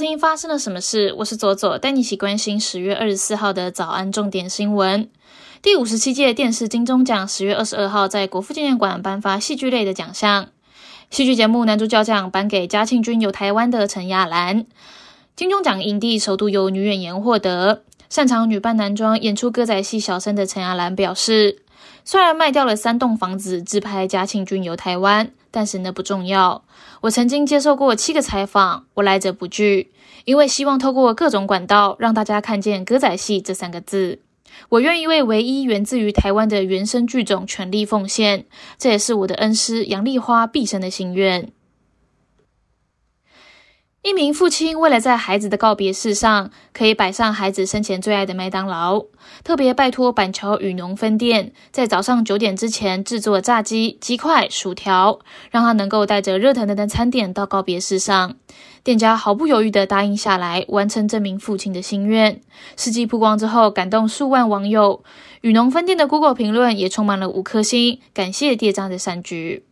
听发生了什么事？我是左左，带你一起关心十月二十四号的早安重点新闻。第五十七届电视金钟奖十月二十二号在国父纪念馆颁发戏剧类的奖项。戏剧节目男主角奖颁给嘉庆君有台湾的陈亚兰。金钟奖影帝首度由女演员获得。擅长女扮男装演出歌仔戏小生的陈亚兰表示，虽然卖掉了三栋房子自拍嘉庆君游台湾，但是那不重要。我曾经接受过七个采访，我来者不拒，因为希望透过各种管道让大家看见歌仔戏这三个字。我愿意为唯一源自于台湾的原生剧种全力奉献，这也是我的恩师杨丽花毕生的心愿。一名父亲为了在孩子的告别式上可以摆上孩子生前最爱的麦当劳，特别拜托板桥雨农分店在早上九点之前制作炸鸡、鸡块、薯条，让他能够带着热腾腾的餐点到告别式上。店家毫不犹豫地答应下来，完成这名父亲的心愿。事迹曝光之后，感动数万网友。雨农分店的 Google 评论也充满了五颗星，感谢店长的善举。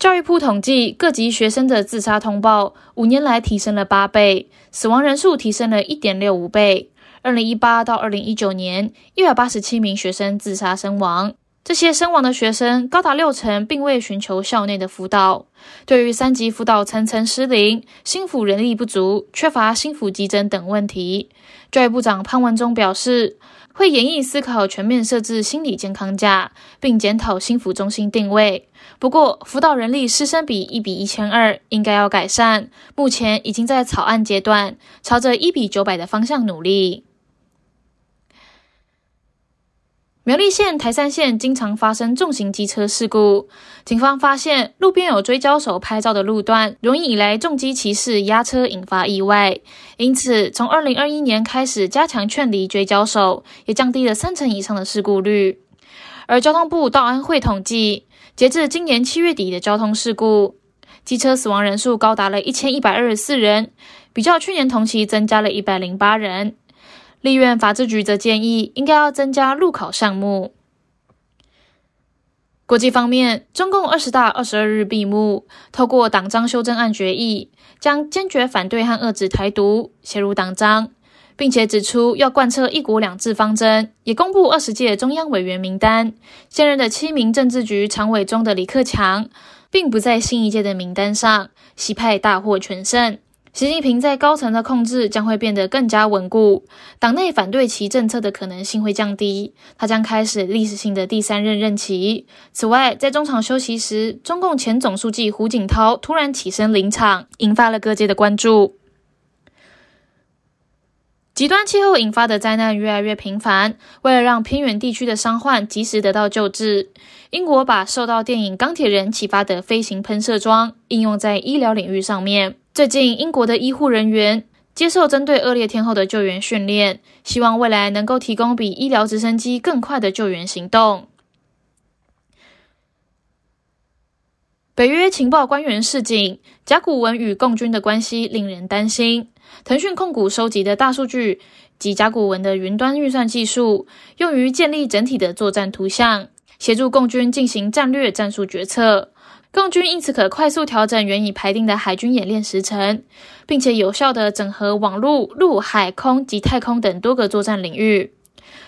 教育部统计，各级学生的自杀通报五年来提升了八倍，死亡人数提升了一点六五倍。二零一八到二零一九年，一百八十七名学生自杀身亡。这些身亡的学生高达六成并未寻求校内的辅导。对于三级辅导层层失灵、心辅人力不足、缺乏心辅急诊等问题，教育部长潘文忠表示。会严议思考全面设置心理健康假，并检讨心辅中心定位。不过，辅导人力师生比一比一千二，应该要改善。目前已经在草案阶段，朝着一比九百的方向努力。苗栗县台山县经常发生重型机车事故，警方发现路边有追焦手拍照的路段，容易引来重机骑士压车，引发意外。因此，从二零二一年开始加强劝离追焦手，也降低了三成以上的事故率。而交通部道安会统计，截至今年七月底的交通事故，机车死亡人数高达了一千一百二十四人，比较去年同期增加了一百零八人。立院法制局则建议，应该要增加路考项目。国际方面，中共二十大二十二日闭幕，透过党章修正案决议，将坚决反对和遏制台独写入党章，并且指出要贯彻一国两制方针，也公布二十届中央委员名单。现任的七名政治局常委中的李克强，并不在新一届的名单上，西派大获全胜。习近平在高层的控制将会变得更加稳固，党内反对其政策的可能性会降低，他将开始历史性的第三任任期。此外，在中场休息时，中共前总书记胡锦涛突然起身临场，引发了各界的关注。极端气候引发的灾难越来越频繁，为了让偏远地区的伤患及时得到救治，英国把受到电影《钢铁人》启发的飞行喷射装应用在医疗领域上面。最近，英国的医护人员接受针对恶劣天候的救援训练，希望未来能够提供比医疗直升机更快的救援行动。北约情报官员示警，甲骨文与共军的关系令人担心。腾讯控股收集的大数据及甲骨文的云端运算技术，用于建立整体的作战图像，协助共军进行战略战术决策。共军因此可快速调整原已排定的海军演练时程，并且有效地整合网络、陆、海、空及太空等多个作战领域。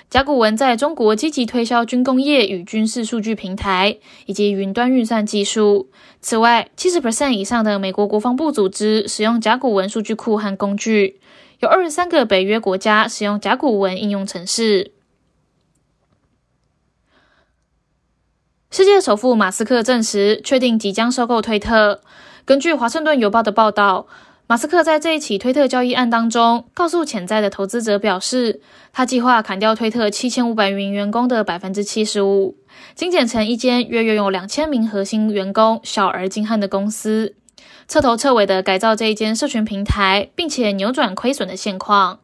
甲骨文在中国积极推销军工业与军事数据平台以及云端运算技术。此外，七十 percent 以上的美国国防部组织使用甲骨文数据库和工具，有二十三个北约国家使用甲骨文应用程式。世界首富马斯克证实，确定即将收购推特。根据《华盛顿邮报》的报道，马斯克在这一起推特交易案当中，告诉潜在的投资者表示，他计划砍掉推特七千五百名员工的百分之七十五，精简成一间约拥有两千名核心员工、小而精悍的公司，彻头彻尾的改造这一间社群平台，并且扭转亏损的现况。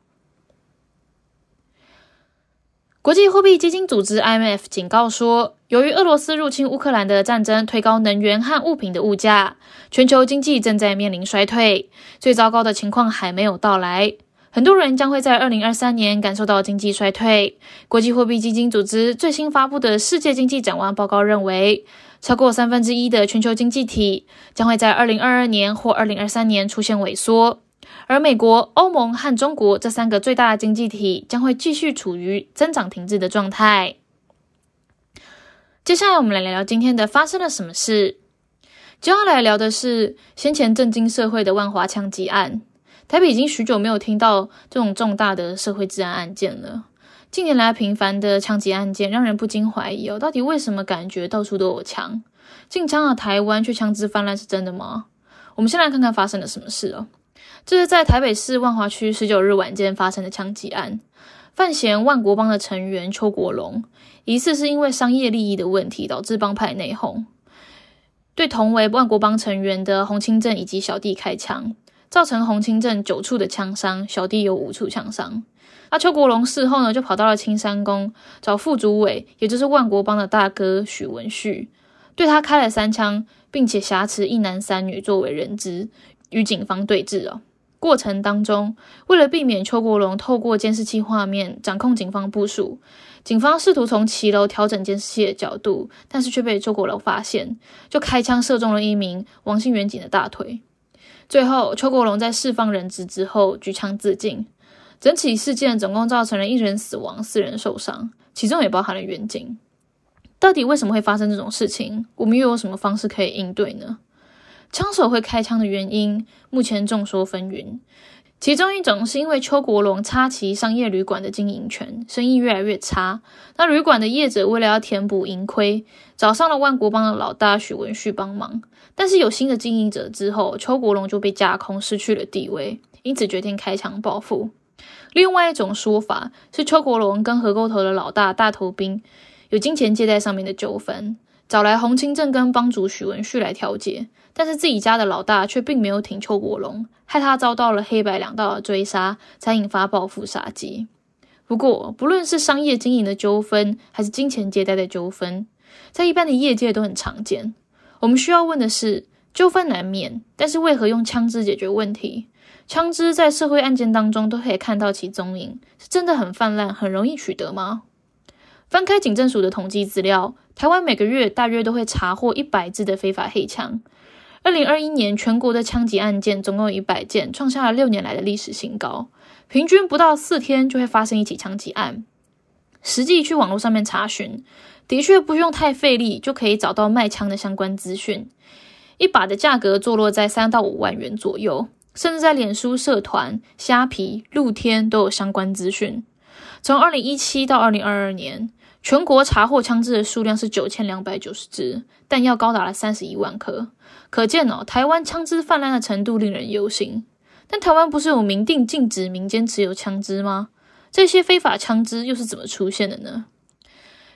国际货币基金组织 IMF 警告说，由于俄罗斯入侵乌克兰的战争推高能源和物品的物价，全球经济正在面临衰退。最糟糕的情况还没有到来，很多人将会在二零二三年感受到经济衰退。国际货币基金组织最新发布的世界经济展望报告认为，超过三分之一的全球经济体将会在二零二二年或二零二三年出现萎缩，而美国、欧盟和中国这三个最大的经济体将会继续处于增长停滞的状态。接下来，我们来聊聊今天的发生了什么事。接下来聊的是先前震惊社会的万华枪击案。台北已经许久没有听到这种重大的社会治安案件了。近年来频繁的枪击案件，让人不禁怀疑哦，到底为什么感觉到处都有枪？禁枪的台湾却枪支泛滥，是真的吗？我们先来看看发生了什么事哦。这是在台北市万华区十九日晚间发生的枪击案。范闲万国帮的成员邱国龙，疑似是因为商业利益的问题，导致帮派内讧，对同为万国帮成员的洪清正以及小弟开枪。造成洪清正九处的枪伤，小弟有五处枪伤。那邱国龙事后呢，就跑到了青山宫找副主委，也就是万国帮的大哥许文旭，对他开了三枪，并且挟持一男三女作为人质，与警方对峙啊。过程当中，为了避免邱国龙透过监视器画面掌控警方部署，警方试图从骑楼调整监视器的角度，但是却被邱国龙发现，就开枪射中了一名王姓远警的大腿。最后，邱国龙在释放人质之后举枪自尽。整起事件总共造成了一人死亡、四人受伤，其中也包含了远警。到底为什么会发生这种事情？我们又有什么方式可以应对呢？枪手会开枪的原因，目前众说纷纭。其中一种是因为邱国龙插旗商业旅馆的经营权，生意越来越差。那旅馆的业者为了要填补盈亏，找上了万国帮的老大许文旭帮忙。但是有新的经营者之后，邱国龙就被架空，失去了地位，因此决定开枪报复。另外一种说法是，邱国龙跟河沟头的老大大头兵有金钱借贷上面的纠纷，找来洪清正跟帮主许文旭来调解，但是自己家的老大却并没有挺邱国龙，害他遭到了黑白两道的追杀，才引发报复杀机。不过，不论是商业经营的纠纷，还是金钱借贷的纠纷，在一般的业界都很常见。我们需要问的是，纠纷难免，但是为何用枪支解决问题？枪支在社会案件当中都可以看到其踪影，是真的很泛滥、很容易取得吗？翻开警政署的统计资料，台湾每个月大约都会查获一百支的非法黑枪。二零二一年全国的枪击案件总共一百件，创下了六年来的历史新高。平均不到四天就会发生一起枪击案。实际去网络上面查询。的确不用太费力就可以找到卖枪的相关资讯，一把的价格坐落在三到五万元左右，甚至在脸书社团、虾皮、露天都有相关资讯。从二零一七到二零二二年，全国查获枪支的数量是九千两百九十支，弹药高达了三十一万颗，可见哦，台湾枪支泛滥的程度令人忧心。但台湾不是有明定禁止民间持有枪支吗？这些非法枪支又是怎么出现的呢？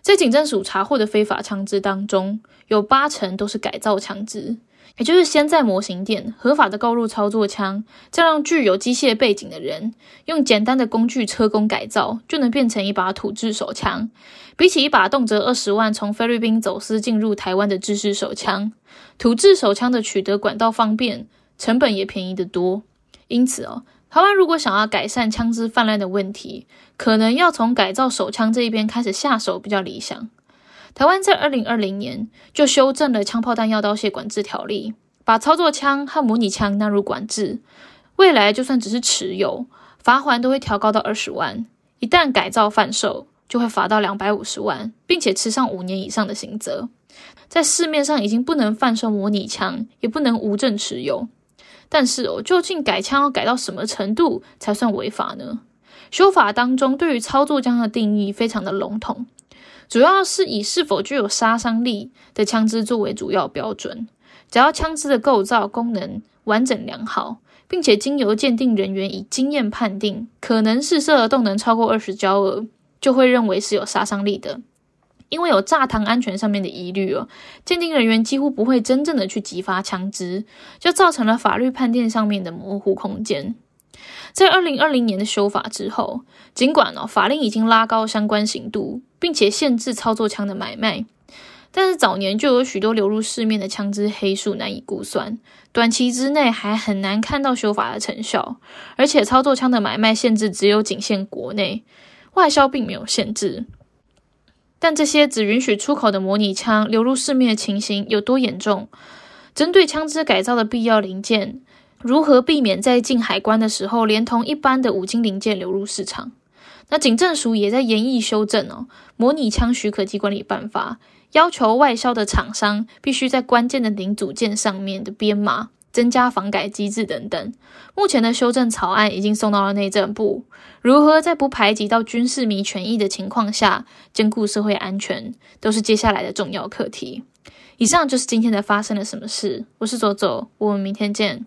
在警政署查获的非法枪支当中，有八成都是改造枪支，也就是先在模型店合法的购入操作枪，再让具有机械背景的人用简单的工具车工改造，就能变成一把土制手枪。比起一把动辄二十万从菲律宾走私进入台湾的制式手枪，土制手枪的取得管道方便，成本也便宜得多。因此哦。台湾如果想要改善枪支泛滥的问题，可能要从改造手枪这一边开始下手比较理想。台湾在二零二零年就修正了枪炮弹药刀械管制条例，把操作枪和模拟枪纳入管制。未来就算只是持有，罚款都会调高到二十万；一旦改造贩售，就会罚到两百五十万，并且吃上五年以上的刑责。在市面上已经不能贩售模拟枪，也不能无证持有。但是哦，究竟改枪要改到什么程度才算违法呢？修法当中对于操作枪的定义非常的笼统，主要是以是否具有杀伤力的枪支作为主要标准。只要枪支的构造功能完整良好，并且经由鉴定人员以经验判定可能试射的动能超过二十焦耳，就会认为是有杀伤力的。因为有炸膛安全上面的疑虑哦，鉴定人员几乎不会真正的去激发枪支，就造成了法律判定上面的模糊空间。在二零二零年的修法之后，尽管哦法令已经拉高相关刑度，并且限制操作枪的买卖，但是早年就有许多流入市面的枪支黑数难以估算，短期之内还很难看到修法的成效。而且操作枪的买卖限制只有仅限国内，外销并没有限制。但这些只允许出口的模拟枪流入市面的情形有多严重？针对枪支改造的必要零件，如何避免在进海关的时候连同一般的五金零件流入市场？那警政署也在研议修正哦，模拟枪许可及管理办法。要求外销的厂商必须在关键的零组件上面的编码增加防改机制等等。目前的修正草案已经送到了内政部，如何在不排挤到军事迷权益的情况下兼顾社会安全，都是接下来的重要课题。以上就是今天的发生了什么事，我是左左，我们明天见。